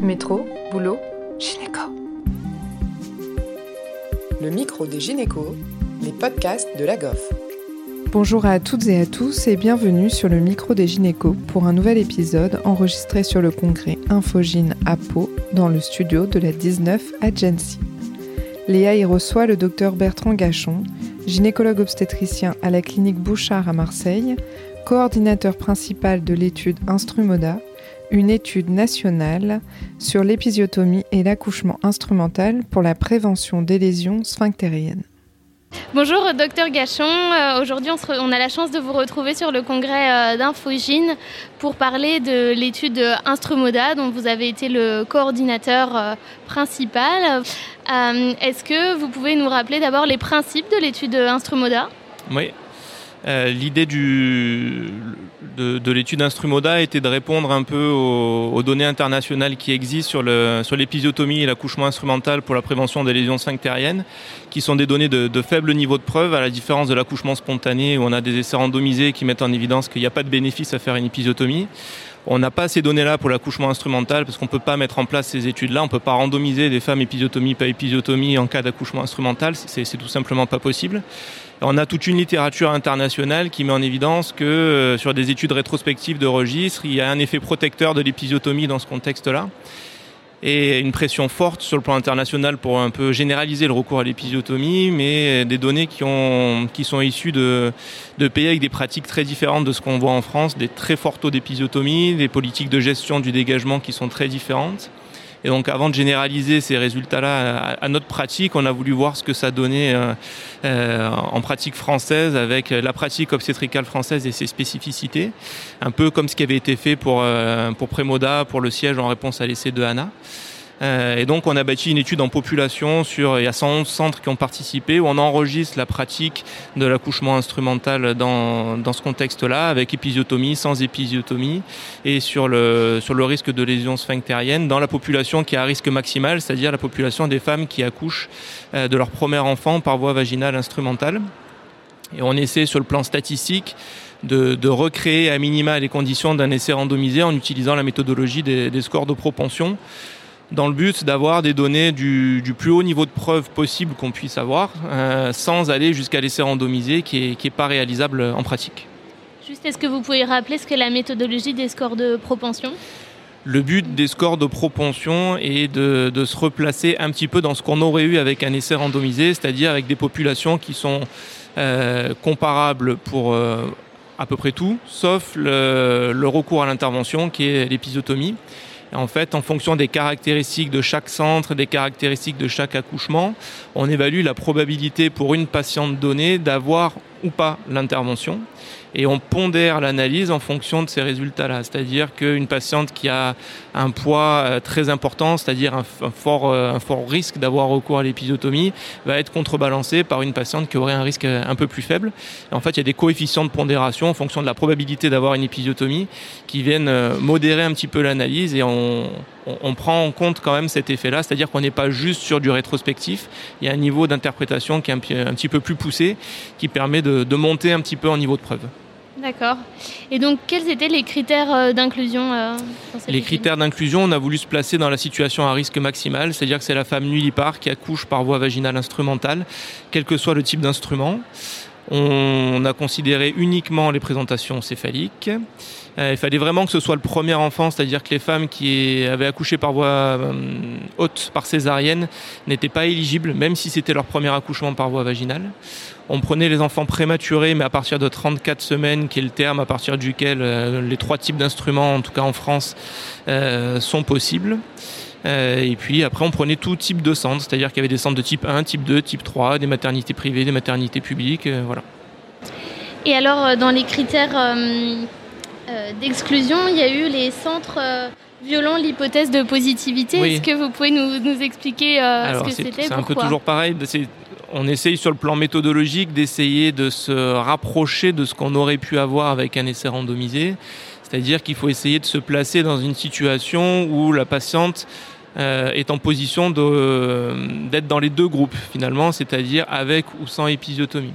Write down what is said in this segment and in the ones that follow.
Métro, boulot, gynéco. Le micro des gynécos, les podcasts de la GOF. Bonjour à toutes et à tous et bienvenue sur le micro des gynécos pour un nouvel épisode enregistré sur le congrès Infogine à Pau dans le studio de la 19 Agency. Léa y reçoit le docteur Bertrand Gachon, gynécologue obstétricien à la clinique Bouchard à Marseille, coordinateur principal de l'étude Instrumoda, une étude nationale sur l'épisiotomie et l'accouchement instrumental pour la prévention des lésions sphinctériennes. Bonjour docteur Gachon, euh, aujourd'hui on, a la chance de vous retrouver sur le congrès euh, d'Infogine pour parler de l'étude Instrumoda dont vous avez été le coordinateur euh, principal. Est-ce que vous pouvez nous rappeler d'abord les principes de l'étude Instrumoda? Oui, euh, l'idée de, l'étude Instrumoda était de répondre un peu aux, données internationales qui existent sur l'épisiotomie et l'accouchement instrumental pour la prévention des lésions sphinctériennes, qui sont des données de, faible niveau de preuve, à la différence de l'accouchement spontané où on a des essais randomisés qui mettent en évidence qu'il n'y a pas de bénéfice à faire une épisiotomie. On n'a pas ces données-là pour l'accouchement instrumental parce qu'on ne peut pas mettre en place ces études-là. On ne peut pas randomiser des femmes épisiotomie, pas épisiotomie en cas d'accouchement instrumental. C'est tout simplement pas possible. On a toute une littérature internationale qui met en évidence que euh, sur des études rétrospectives de registre, il y a un effet protecteur de l'épisiotomie dans ce contexte-là et une pression forte sur le plan international pour un peu généraliser le recours à l'épisiotomie, mais des données qui, ont, qui sont issues de, de pays avec des pratiques très différentes de ce qu'on voit en France, des très forts taux d'épisiotomie, des politiques de gestion du dégagement qui sont très différentes. Et donc avant de généraliser ces résultats-là à, notre pratique, on a voulu voir ce que ça donnait euh, euh, en pratique française avec la pratique obstétricale française et ses spécificités, un peu comme ce qui avait été fait pour, euh, pour Prémoda, pour le siège en réponse à l'essai de Hana. Euh, et donc on a bâti une étude en population sur, il y a 111 centres qui ont participé, où on enregistre la pratique de l'accouchement instrumental dans, dans ce contexte-là, avec épisiotomie, sans épisiotomie, et sur le, sur le risque de lésions sphinctériennes dans la population qui a un risque maximal, c'est-à-dire la population des femmes qui accouchent euh, de leur premier enfant par voie vaginale instrumentale. Et on essaie sur le plan statistique de, de, recréer à minima les conditions d'un essai randomisé en utilisant la méthodologie des scores de propension dans le but d'avoir des données du, plus haut niveau de preuve possible qu'on puisse avoir, euh, sans aller jusqu'à l'essai randomisé qui n'est qui est pas réalisable en pratique. Juste, est-ce que vous pouvez rappeler ce qu'est la méthodologie des scores de propension? Le but des scores de propension est de, de, se replacer un petit peu dans ce qu'on aurait eu avec un essai randomisé, c'est-à-dire avec des populations qui sont euh, comparables pour euh, à peu près tout, sauf le, le recours à l'intervention qui est l'épisiotomie. En fait, en fonction des caractéristiques de chaque centre, des caractéristiques de chaque accouchement, on évalue la probabilité pour une patiente donnée d'avoir ou pas l'intervention et on pondère l'analyse en fonction de ces résultats-là. C'est-à-dire qu'une patiente qui a un poids euh, très important, c'est-à-dire un, fort, euh, un fort risque d'avoir recours à l'épisiotomie, va être contrebalancée par une patiente qui aurait un risque euh, un peu plus faible. en fait, il y a des coefficients de pondération en fonction de la probabilité d'avoir une épisiotomie qui viennent modérer un petit peu l'analyse et on, on, prend en compte quand même cet effet-là, c'est-à-dire qu'on n'est pas juste sur du rétrospectif, il y a un niveau d'interprétation qui est un, petit peu plus poussé, qui permet de monter un petit peu en niveau de preuve. D'accord. Et donc, quels étaient les critères euh, d'inclusion euh, Les critères d'inclusion, on a voulu se placer dans la situation à risque maximal, c'est-à-dire que c'est la femme nullipare qui accouche par voie vaginale instrumentale, quel que soit le type d'instrument. On a considéré uniquement les présentations céphaliques. Euh, il fallait vraiment que ce soit le premier enfant, c'est-à-dire que les femmes qui avaient accouché par voie euh, haute, par césarienne, n'étaient pas éligibles, même si c'était leur premier accouchement par voie vaginale. On prenait les enfants prématurés, mais à partir de 34 semaines, qui est le terme à partir duquel euh, les trois types d'instruments, en tout cas en France, sont possibles. Et puis après, on prenait tout type de centres, c'est-à-dire qu'il y avait des centres de type 1, type 2, type 3, des maternités privées, des maternités publiques, voilà. Et alors, dans les critères euh, d'exclusion, il y a eu les centres euh, violant l'hypothèse de positivité. Est-ce que vous pouvez nous, expliquer euh, ce que c'était C'est un peu toujours pareil. On essaye sur le plan méthodologique d'essayer de se rapprocher de ce qu'on aurait pu avoir avec un essai randomisé. C'est-à-dire qu'il faut essayer de se placer dans une situation où la patiente est en position d'être dans les deux groupes finalement, c'est-à-dire avec ou sans épisiotomie.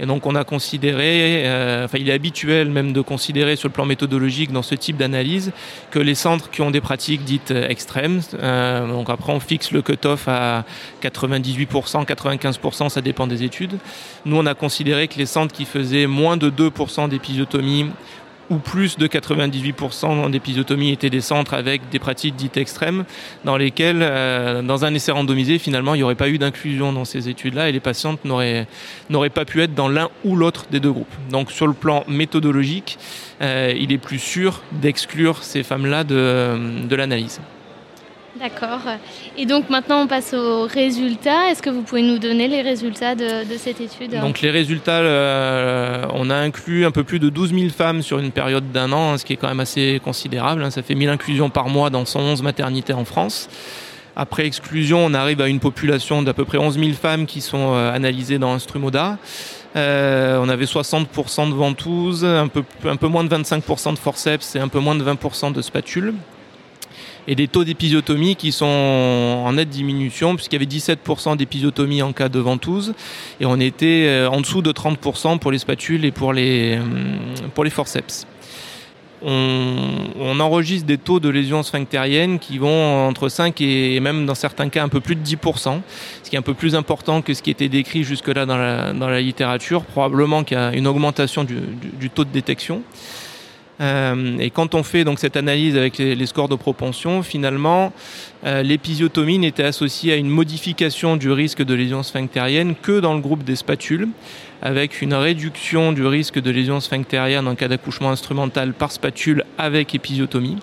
Et donc on a considéré, euh, enfin il est habituel même de considérer sur le plan méthodologique dans ce type d'analyse que les centres qui ont des pratiques dites extrêmes, euh, donc après on fixe le cut-off à 98%, 95%, ça dépend des études. Nous on a considéré que les centres qui faisaient moins de 2% d'épisiotomie ou plus de 98% d'épisotomie étaient des centres avec des pratiques dites extrêmes, dans lesquelles, euh, dans un essai randomisé, finalement, il n'y aurait pas eu d'inclusion dans ces études-là et les patientes n'auraient pas pu être dans l'un ou l'autre des deux groupes. Donc sur le plan méthodologique, euh, il est plus sûr d'exclure ces femmes-là de l'analyse. D'accord. Et donc maintenant on passe aux résultats. Est-ce que vous pouvez nous donner les résultats de, cette étude Donc les résultats, euh, on a inclus un peu plus de 12 000 femmes sur une période d'un an, hein, ce qui est quand même assez considérable. Hein. Ça fait 1000 inclusions par mois dans 111 maternités en France. Après exclusion, on arrive à une population d'à peu près 11 000 femmes qui sont euh, analysées dans Instrumoda. Euh, on avait 60% de ventouses, un peu, un peu moins de 25% de forceps et un peu moins de 20% de spatules et des taux d'épisiotomie qui sont en nette diminution puisqu'il y avait 17% d'épisiotomie en cas de ventouse et on était euh, en dessous de 30% pour les spatules et pour les, euh, pour les forceps. On, enregistre des taux de lésions sphinctériennes qui vont entre 5 et même dans certains cas un peu plus de 10%, ce qui est un peu plus important que ce qui était décrit jusque-là dans la, littérature. Probablement qu'il y a une augmentation du taux de détection. Euh, et quand on fait donc cette analyse avec les, scores de propension, finalement, euh, l'épisiotomie n'était associée à une modification du risque de lésion sphinctérienne que dans le groupe des spatules, avec une réduction du risque de lésion sphinctérienne en cas d'accouchement instrumental par spatule avec épisiotomie,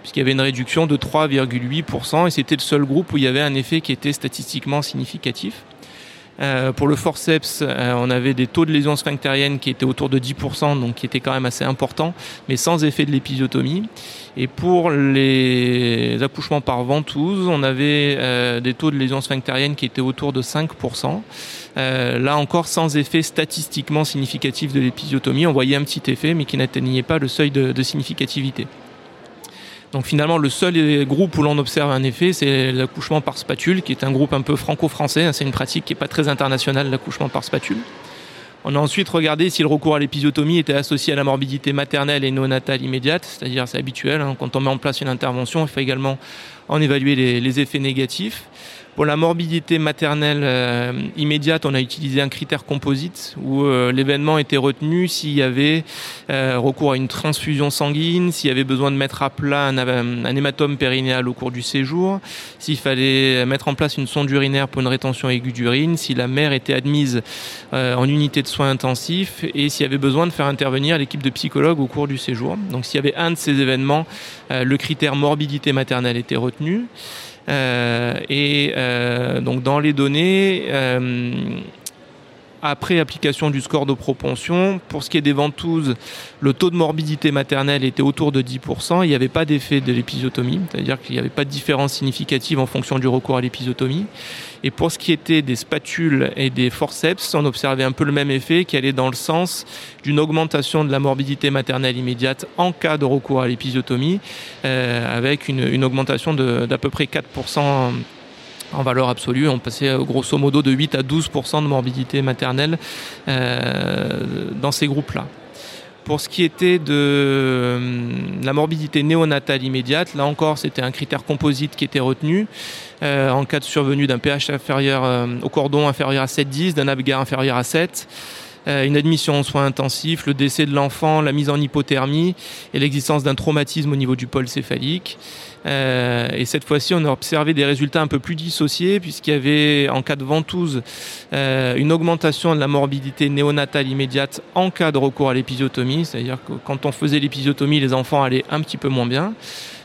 puisqu'il y avait une réduction de 3,8%, et c'était le seul groupe où il y avait un effet qui était statistiquement significatif. Euh, pour le forceps, euh, on avait des taux de lésions sphinctériennes qui étaient autour de 10%, donc qui étaient quand même assez importants, mais sans effet de l'épisiotomie. Et pour les accouchements par ventouse, on avait euh, des taux de lésions sphinctériennes qui étaient autour de 5%. là encore, sans effet statistiquement significatif de l'épisiotomie, on voyait un petit effet, mais qui n'atteignait pas le seuil de significativité. Donc finalement, le seul groupe où l'on observe un effet, c'est l'accouchement par spatule, qui est un groupe un peu franco-français. C'est une pratique qui n'est pas très internationale, l'accouchement par spatule. On a ensuite regardé si le recours à l'épisiotomie était associé à la morbidité maternelle et néonatale immédiate, c'est-à-dire c'est habituel, hein. quand on met en place une intervention, il faut également en évaluer les effets négatifs. Pour la morbidité maternelle euh, immédiate, on a utilisé un critère composite où euh, l'événement était retenu s'il y avait euh, recours à une transfusion sanguine, s'il y avait besoin de mettre à plat un, hématome périnéal au cours du séjour, s'il fallait mettre en place une sonde urinaire pour une rétention aiguë d'urine, si la mère était admise en unité de soins intensifs et s'il y avait besoin de faire intervenir l'équipe de psychologues au cours du séjour. Donc s'il y avait un de ces événements, le critère morbidité maternelle était retenu. Euh, et euh, donc dans les données, euh, après application du score de propension. Pour ce qui est des ventouses, le taux de morbidité maternelle était autour de 10%. Il n'y avait pas d'effet de l'épisiotomie, c'est-à-dire qu'il n'y avait pas de différence significative en fonction du recours à l'épisiotomie. Et pour ce qui était des spatules et des forceps, on observait un peu le même effet qui allait dans le sens d'une augmentation de la morbidité maternelle immédiate en cas de recours à l'épisiotomie, euh, avec une, une augmentation d'à peu près 4% en valeur absolue. On passait euh, grosso modo de 8 à 12% de morbidité maternelle euh, dans ces groupes-là. Pour ce qui était de euh, la morbidité néonatale immédiate, là encore, c'était un critère composite qui était retenu. en cas de survenue d'un pH inférieur au cordon inférieur à 7,10, d'un Apgar inférieur à 7, une admission en soins intensifs, le décès de l'enfant, la mise en hypothermie et l'existence d'un traumatisme au niveau du pôle céphalique. Euh, et cette fois-ci, on a observé des résultats un peu plus dissociés, puisqu'il y avait, en cas de ventouse, euh, une augmentation de la morbidité néonatale immédiate en cas de recours à l'épisiotomie. C'est-à-dire que quand on faisait l'épisiotomie, les enfants allaient un petit peu moins bien.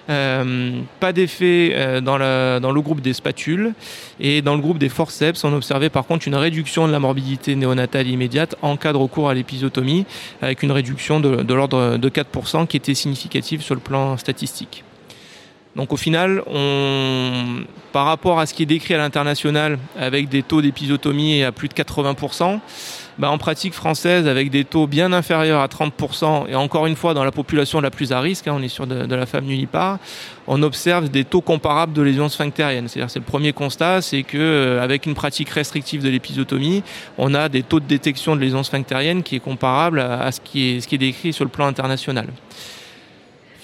Euh, pas d'effet euh, dans, dans, le groupe des spatules et dans le groupe des forceps, on observait par contre une réduction de la morbidité néonatale immédiate en cas de recours à l'épisiotomie, avec une réduction de, de l'ordre de 4% qui était significative sur le plan statistique. Donc au final, on, par rapport à ce qui est décrit à l'international, avec des taux d'épisotomie à plus de 80%, bah, en pratique française, avec des taux bien inférieurs à 30%, et encore une fois dans la population la plus à risque, hein, on est sur de, la femme nullipare, on observe des taux comparables de lésions sphinctériennes. C'est-à-dire c'est le premier constat, c'est que euh, avec une pratique restrictive de l'épisotomie, on a des taux de détection de lésions sphinctériennes qui est comparable à, ce, qui est, ce qui est décrit sur le plan international.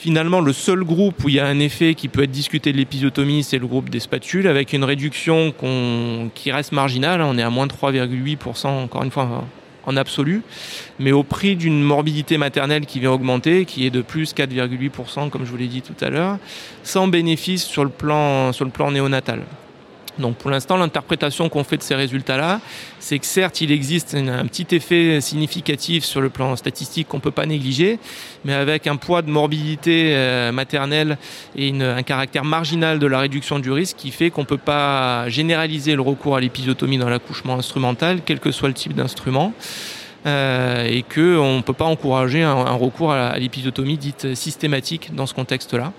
Finalement, le seul groupe où il y a un effet qui peut être discuté de l'épisiotomie, c'est le groupe des spatules, avec une réduction qui reste marginale. On est à moins de 3,8%, encore une fois, en absolu, mais au prix d'une morbidité maternelle qui vient augmenter, qui est de plus 4,8%, comme je vous l'ai dit tout à l'heure, sans bénéfice sur le plan néonatal. Donc pour l'instant, l'interprétation qu'on fait de ces résultats-là, c'est que certes, il existe un petit effet significatif sur le plan statistique qu'on ne peut pas négliger, mais avec un poids de morbidité euh, maternelle et un caractère marginal de la réduction du risque qui fait qu'on ne peut pas généraliser le recours à l'épisiotomie dans l'accouchement instrumental, quel que soit le type d'instrument. Euh, et qu'on ne peut pas encourager un, recours à l'épisiotomie dite systématique dans ce contexte-là.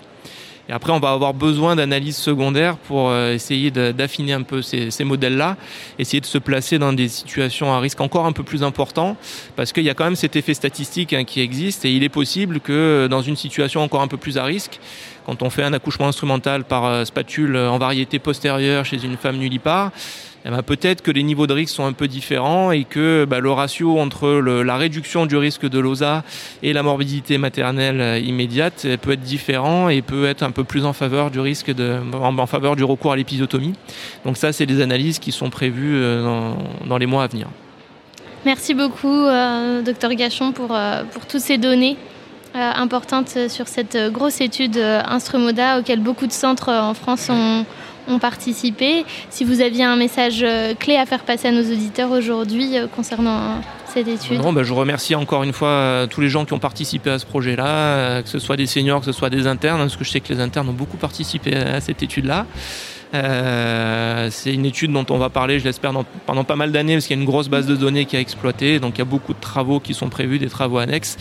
Et après, on va avoir besoin d'analyses secondaires pour euh, essayer d'affiner un peu ces, modèles-là, essayer de se placer dans des situations à risque encore un peu plus important, parce qu'il y a quand même cet effet statistique hein, qui existe, et il est possible que dans une situation encore un peu plus à risque, quand on fait un accouchement instrumental par euh, spatule en variété postérieure chez une femme nullipare, eh ben, peut-être que les niveaux de risque sont un peu différents et que bah, le ratio entre la réduction du risque de l'OSA et la morbidité maternelle euh, immédiate peut être différent et peut être un peu plus en faveur du risque de, en, faveur du recours à l'épisotomie. Donc ça, c'est des analyses qui sont prévues euh, dans, les mois à venir. Merci beaucoup, euh, docteur Gachon, pour, pour toutes ces données. importantes sur cette grosse étude Instrumoda auquel beaucoup de centres en France ont, ont participé. Si vous aviez un message euh, clé à faire passer à nos auditeurs aujourd'hui euh, concernant euh, cette étude ben, Je remercie encore une fois tous les gens qui ont participé à ce projet-là, que ce soit des seniors, que ce soit des internes, parce que je sais que les internes ont beaucoup participé à cette étude-là. Euh, c'est une étude dont on va parler, je l'espère, pendant pas mal d'années, parce qu'il y a une grosse base de données qui a exploité. Donc il y a beaucoup de travaux qui sont prévus, des travaux annexes.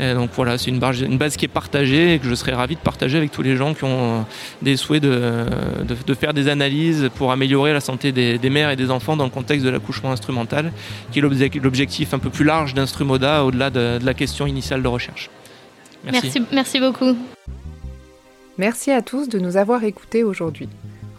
donc voilà, c'est une base, une base qui est partagée et que je serais ravi de partager avec tous les gens qui ont des souhaits de, de, faire des analyses pour améliorer la santé des, mères et des enfants dans le contexte de l'accouchement instrumental, qui est l'objectif un peu plus large d'Instrumoda au-delà de, la question initiale de recherche. merci, merci beaucoup. Merci à tous de nous avoir écoutés aujourd'hui.